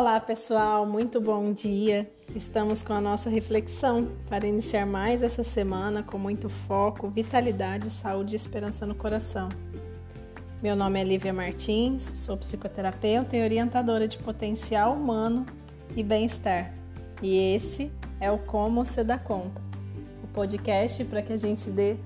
Olá, pessoal, muito bom dia. Estamos com a nossa reflexão para iniciar mais essa semana com muito foco, vitalidade, saúde e esperança no coração. Meu nome é Lívia Martins, sou psicoterapeuta e orientadora de potencial humano e bem-estar. E esse é o Como Você Dá Conta, o podcast para que a gente dê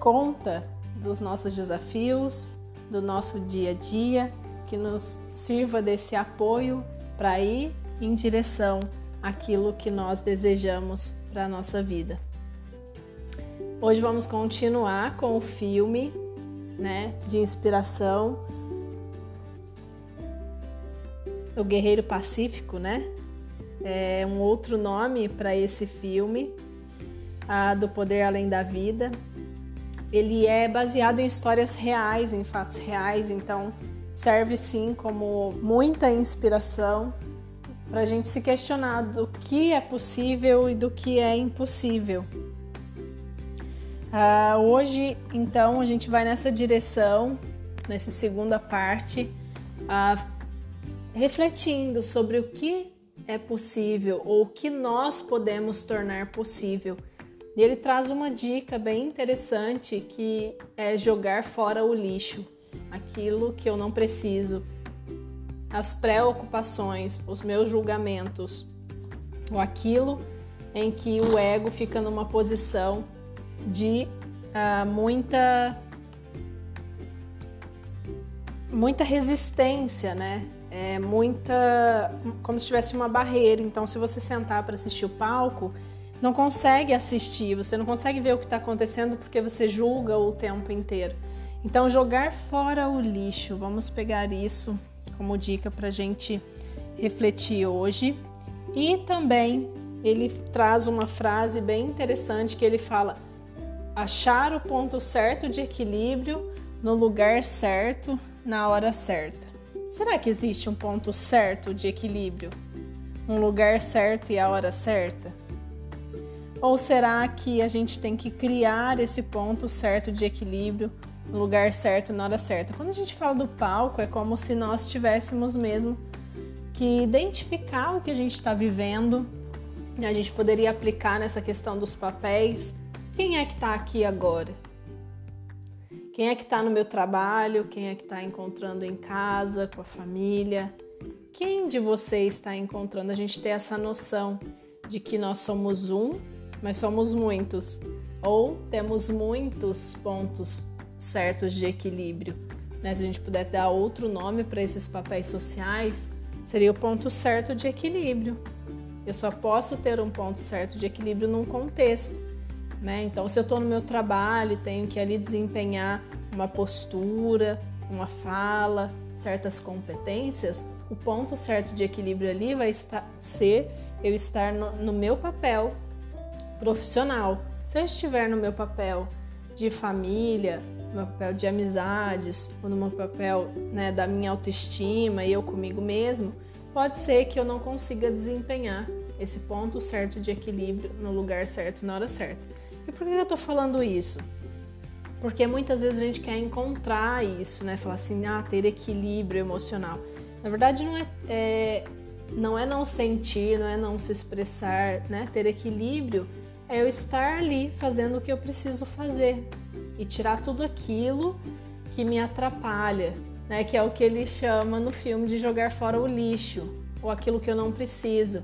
conta dos nossos desafios, do nosso dia a dia que nos sirva desse apoio para ir em direção àquilo que nós desejamos para a nossa vida. Hoje vamos continuar com o filme né, de inspiração O Guerreiro Pacífico, né? É um outro nome para esse filme, a do Poder Além da Vida. Ele é baseado em histórias reais, em fatos reais, então serve sim como muita inspiração para a gente se questionar do que é possível e do que é impossível. Uh, hoje, então, a gente vai nessa direção, nessa segunda parte, uh, refletindo sobre o que é possível ou o que nós podemos tornar possível. E ele traz uma dica bem interessante que é jogar fora o lixo aquilo que eu não preciso, as preocupações, os meus julgamentos, ou aquilo em que o ego fica numa posição de uh, muita muita resistência, né? É muita como se tivesse uma barreira. Então, se você sentar para assistir o palco, não consegue assistir, você não consegue ver o que está acontecendo porque você julga o tempo inteiro. Então, jogar fora o lixo, vamos pegar isso como dica para a gente refletir hoje. E também ele traz uma frase bem interessante que ele fala: achar o ponto certo de equilíbrio no lugar certo, na hora certa. Será que existe um ponto certo de equilíbrio? Um lugar certo e a hora certa? Ou será que a gente tem que criar esse ponto certo de equilíbrio no lugar certo na hora certa. Quando a gente fala do palco, é como se nós tivéssemos mesmo que identificar o que a gente está vivendo. A gente poderia aplicar nessa questão dos papéis. Quem é que está aqui agora? Quem é que está no meu trabalho? Quem é que está encontrando em casa, com a família? Quem de vocês está encontrando? A gente ter essa noção de que nós somos um, mas somos muitos. Ou temos muitos pontos certos de equilíbrio. Né? Se a gente puder dar outro nome para esses papéis sociais, seria o ponto certo de equilíbrio. Eu só posso ter um ponto certo de equilíbrio num contexto. Né? Então, se eu estou no meu trabalho tenho que ali desempenhar uma postura, uma fala, certas competências, o ponto certo de equilíbrio ali vai estar, ser eu estar no, no meu papel profissional. Se eu estiver no meu papel de família, meu papel de amizades, ou no meu papel né, da minha autoestima e eu comigo mesmo, pode ser que eu não consiga desempenhar esse ponto certo de equilíbrio no lugar certo, na hora certa. E por que eu tô falando isso? Porque muitas vezes a gente quer encontrar isso, né? Falar assim, ah, ter equilíbrio emocional. Na verdade, não é, é, não é não sentir, não é não se expressar, né? Ter equilíbrio é eu estar ali fazendo o que eu preciso fazer, e tirar tudo aquilo que me atrapalha, né? Que é o que ele chama no filme de jogar fora o lixo ou aquilo que eu não preciso.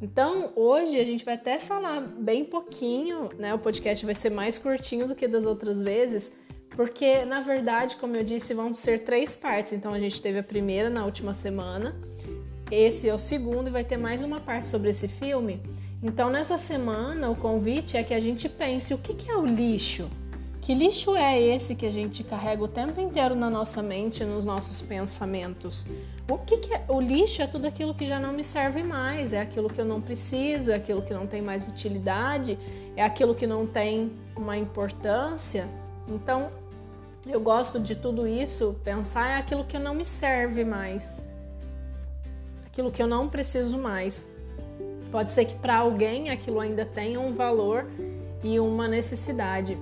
Então, hoje a gente vai até falar bem pouquinho, né? O podcast vai ser mais curtinho do que das outras vezes, porque na verdade, como eu disse, vão ser três partes. Então, a gente teve a primeira na última semana, esse é o segundo e vai ter mais uma parte sobre esse filme. Então, nessa semana, o convite é que a gente pense o que é o lixo. Que lixo é esse que a gente carrega o tempo inteiro na nossa mente, nos nossos pensamentos? O que, que é? O lixo é tudo aquilo que já não me serve mais, é aquilo que eu não preciso, é aquilo que não tem mais utilidade, é aquilo que não tem uma importância. Então, eu gosto de tudo isso, pensar é aquilo que não me serve mais, aquilo que eu não preciso mais. Pode ser que para alguém aquilo ainda tenha um valor e uma necessidade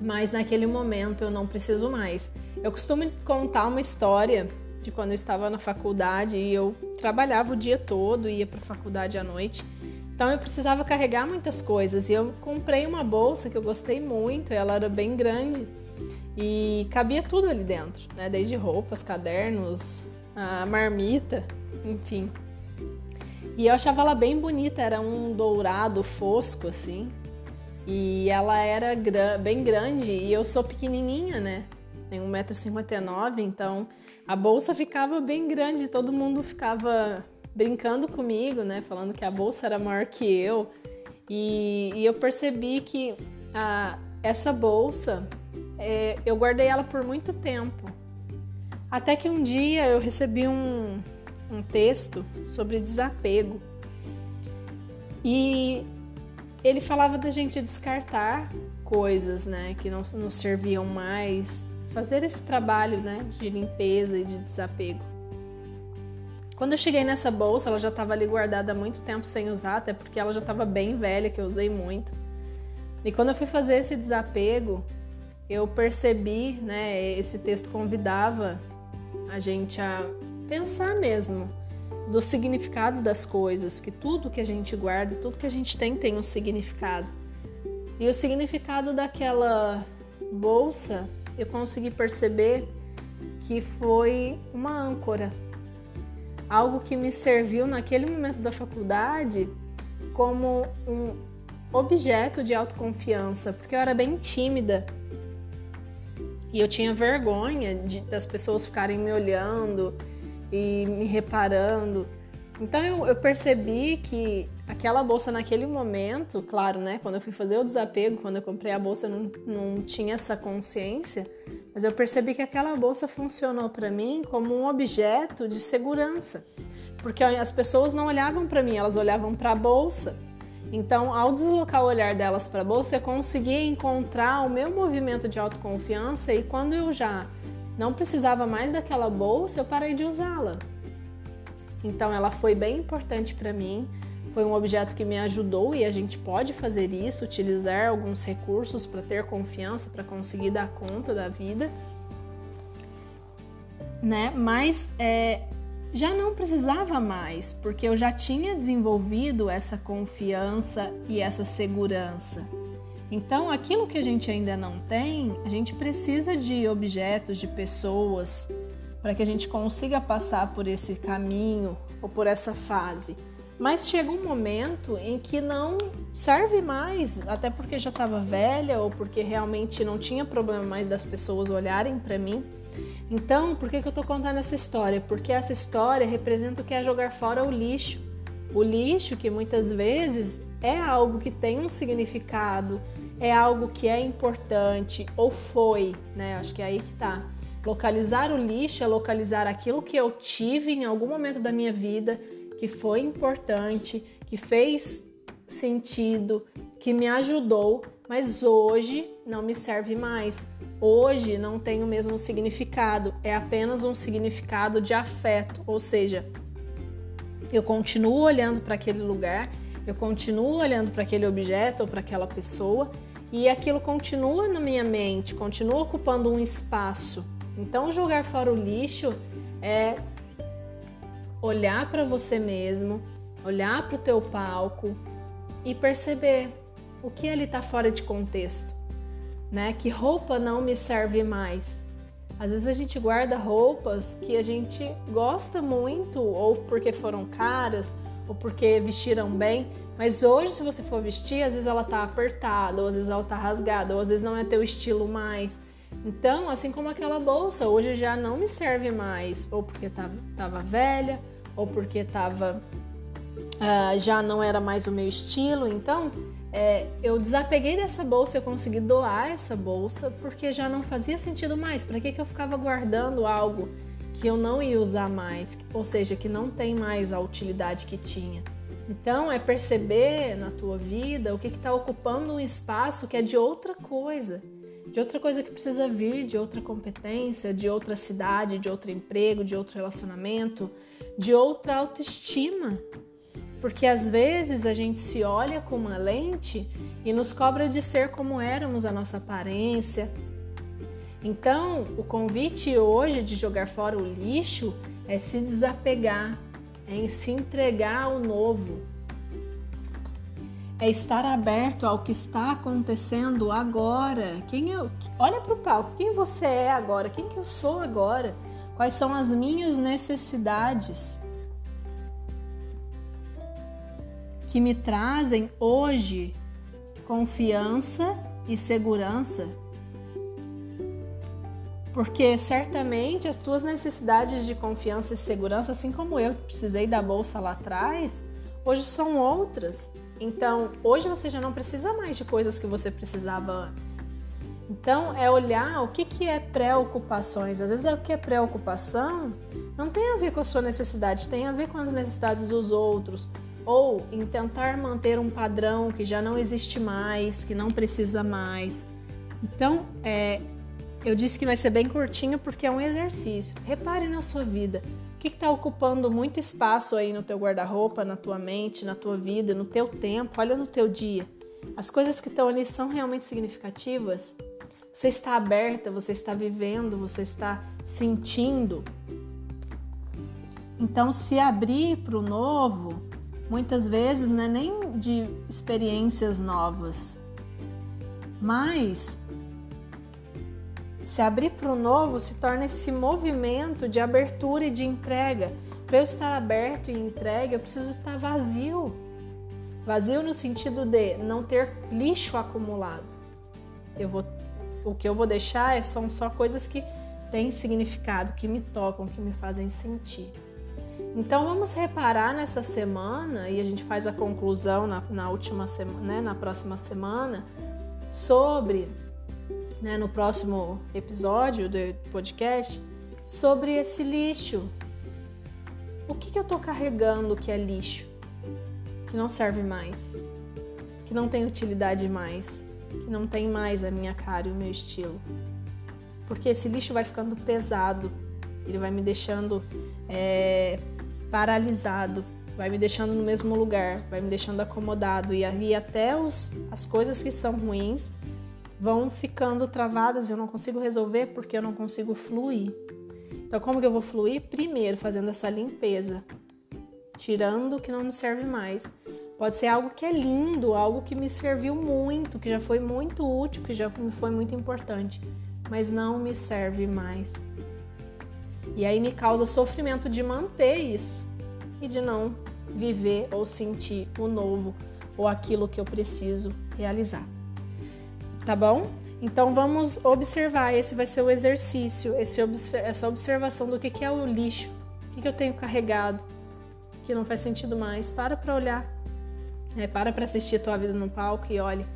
mas naquele momento eu não preciso mais. Eu costumo contar uma história de quando eu estava na faculdade e eu trabalhava o dia todo, ia para a faculdade à noite. Então eu precisava carregar muitas coisas e eu comprei uma bolsa que eu gostei muito, ela era bem grande e cabia tudo ali dentro, né? Desde roupas, cadernos, a marmita, enfim. E eu achava ela bem bonita, era um dourado fosco assim. E ela era bem grande e eu sou pequenininha, né? Tenho 1,59m, então a bolsa ficava bem grande, todo mundo ficava brincando comigo, né? Falando que a bolsa era maior que eu. E, e eu percebi que a, essa bolsa, é, eu guardei ela por muito tempo. Até que um dia eu recebi um, um texto sobre desapego. E ele falava da gente descartar coisas, né, que não nos serviam mais, fazer esse trabalho, né, de limpeza e de desapego. Quando eu cheguei nessa bolsa, ela já estava ali guardada há muito tempo sem usar, até porque ela já estava bem velha, que eu usei muito. E quando eu fui fazer esse desapego, eu percebi, né, esse texto convidava a gente a pensar mesmo do significado das coisas, que tudo que a gente guarda, tudo que a gente tem tem um significado. E o significado daquela bolsa, eu consegui perceber que foi uma âncora. Algo que me serviu naquele momento da faculdade como um objeto de autoconfiança, porque eu era bem tímida. E eu tinha vergonha de, das pessoas ficarem me olhando, e me reparando. Então eu, eu, percebi que aquela bolsa naquele momento, claro, né? Quando eu fui fazer o desapego, quando eu comprei a bolsa, não, não tinha essa consciência, mas eu percebi que aquela bolsa funcionou para mim como um objeto de segurança, porque as pessoas não olhavam para mim, elas olhavam para a bolsa. Então, ao deslocar o olhar delas para a bolsa, eu conseguia encontrar o meu movimento de autoconfiança e quando eu já não precisava mais daquela bolsa, eu parei de usá-la. Então ela foi bem importante para mim, foi um objeto que me ajudou e a gente pode fazer isso, utilizar alguns recursos para ter confiança, para conseguir dar conta da vida, né? Mas é, já não precisava mais, porque eu já tinha desenvolvido essa confiança e essa segurança. Então, aquilo que a gente ainda não tem, a gente precisa de objetos, de pessoas, para que a gente consiga passar por esse caminho ou por essa fase. Mas chega um momento em que não serve mais, até porque já estava velha ou porque realmente não tinha problema mais das pessoas olharem para mim. Então, por que, que eu estou contando essa história? Porque essa história representa o que é jogar fora o lixo. O lixo que muitas vezes é algo que tem um significado, é algo que é importante ou foi, né? Acho que é aí que tá. Localizar o lixo é localizar aquilo que eu tive em algum momento da minha vida que foi importante, que fez sentido, que me ajudou, mas hoje não me serve mais. Hoje não tem o mesmo significado, é apenas um significado de afeto, ou seja, eu continuo olhando para aquele lugar eu continuo olhando para aquele objeto ou para aquela pessoa e aquilo continua na minha mente, continua ocupando um espaço. Então, jogar fora o lixo é olhar para você mesmo, olhar para o teu palco e perceber o que ali está fora de contexto, né? Que roupa não me serve mais. Às vezes a gente guarda roupas que a gente gosta muito ou porque foram caras ou porque vestiram bem, mas hoje se você for vestir, às vezes ela tá apertada, ou às vezes ela tá rasgada, ou às vezes não é teu estilo mais. Então, assim como aquela bolsa, hoje já não me serve mais, ou porque tava, tava velha, ou porque tava uh, já não era mais o meu estilo. Então, é, eu desapeguei dessa bolsa, eu consegui doar essa bolsa porque já não fazia sentido mais. Para que, que eu ficava guardando algo que eu não ia usar mais, ou seja, que não tem mais a utilidade que tinha. Então, é perceber na tua vida o que está ocupando um espaço que é de outra coisa, de outra coisa que precisa vir, de outra competência, de outra cidade, de outro emprego, de outro relacionamento, de outra autoestima. Porque às vezes a gente se olha com uma lente e nos cobra de ser como éramos, a nossa aparência, Então, o convite hoje de jogar fora o lixo é se desapegar, é se entregar ao novo, é estar aberto ao que está acontecendo agora. Quem eu, olha para o palco, quem você é agora, quem que eu sou agora, quais são as minhas necessidades que me trazem hoje confiança e segurança. Porque certamente as tuas necessidades de confiança e segurança, assim como eu precisei da bolsa lá atrás, hoje são outras. Então, hoje você já não precisa mais de coisas que você precisava antes. Então, é olhar o que, que é preocupações. Às vezes, é o que é preocupação não tem a ver com a sua necessidade, tem a ver com as necessidades dos outros. Ou em tentar manter um padrão que já não existe mais, que não precisa mais. Então, é, eu disse que vai ser bem curtinho porque é um exercício. Repare na sua vida que está ocupando muito espaço aí no teu guarda-roupa, na tua mente, na tua vida, no teu tempo, olha no teu dia. As coisas que estão ali são realmente significativas? Você está aberta, você está vivendo, você está sentindo. Então, se abrir para o novo, muitas vezes não é nem de experiências novas, mas se abrir para o novo se torna esse movimento de abertura e de entrega. Para eu estar aberto e entregue, eu preciso estar vazio. Vazio no sentido de não ter lixo acumulado. Eu vou, o que eu vou deixar é, são só coisas que têm significado, que me tocam, que me fazem sentir. Então vamos reparar nessa semana e a gente faz a conclusão na, na última semana, né, na próxima semana sobre né, no próximo episódio do podcast sobre esse lixo. O que, que eu estou carregando que é lixo? Que não serve mais, que não tem utilidade mais, que não tem mais a minha cara e o meu estilo. Porque esse lixo vai ficando pesado, ele vai me deixando é, paralisado, vai me deixando no mesmo lugar, vai me deixando acomodado e aí até os, as coisas que são ruins vão ficando travadas e eu não consigo resolver porque eu não consigo fluir. Então, como que eu vou fluir? Primeiro, fazendo essa limpeza, tirando o que não me serve mais. Pode ser algo que é lindo, algo que me serviu muito, que já foi muito útil, que já me foi muito importante, mas não me serve mais. E aí me causa sofrimento de manter isso e de não viver ou sentir o novo ou aquilo que eu preciso realizar tá bom? Então vamos observar, esse vai ser o exercício, esse, essa observação do que, que é o lixo, o que, que eu tenho carregado, que não faz sentido mais. Para para olhar, é, para para assistir a tua vida no palco e olhe,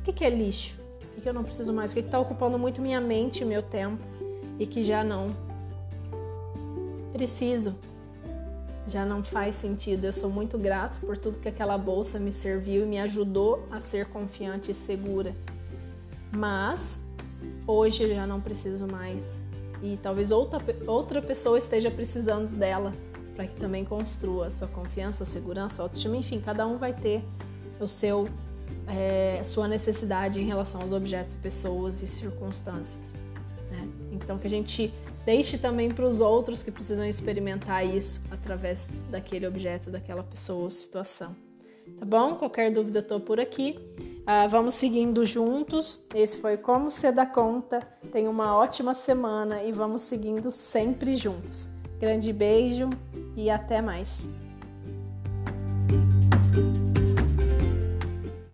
o que, que é lixo? O que, que eu não preciso mais? O que está ocupando muito minha mente, meu tempo e que já não preciso, já não faz sentido. Eu sou muito grato por tudo que aquela bolsa me serviu e me ajudou a ser confiante e segura mas hoje eu já não preciso mais. E talvez outra, outra pessoa esteja precisando dela para que também construa sua confiança, a segurança, a autoestima, enfim, cada um vai ter o seu é, sua necessidade em relação aos objetos, pessoas e circunstâncias. Né? Então que a gente deixe também para os outros que precisam experimentar isso através daquele objeto, daquela pessoa ou situação. Tá bom? Qualquer dúvida estou por aqui. Ah, vamos seguindo juntos. Esse foi Como Ser da Conta. Tenha uma ótima semana e vamos seguindo sempre juntos. Grande beijo e até mais.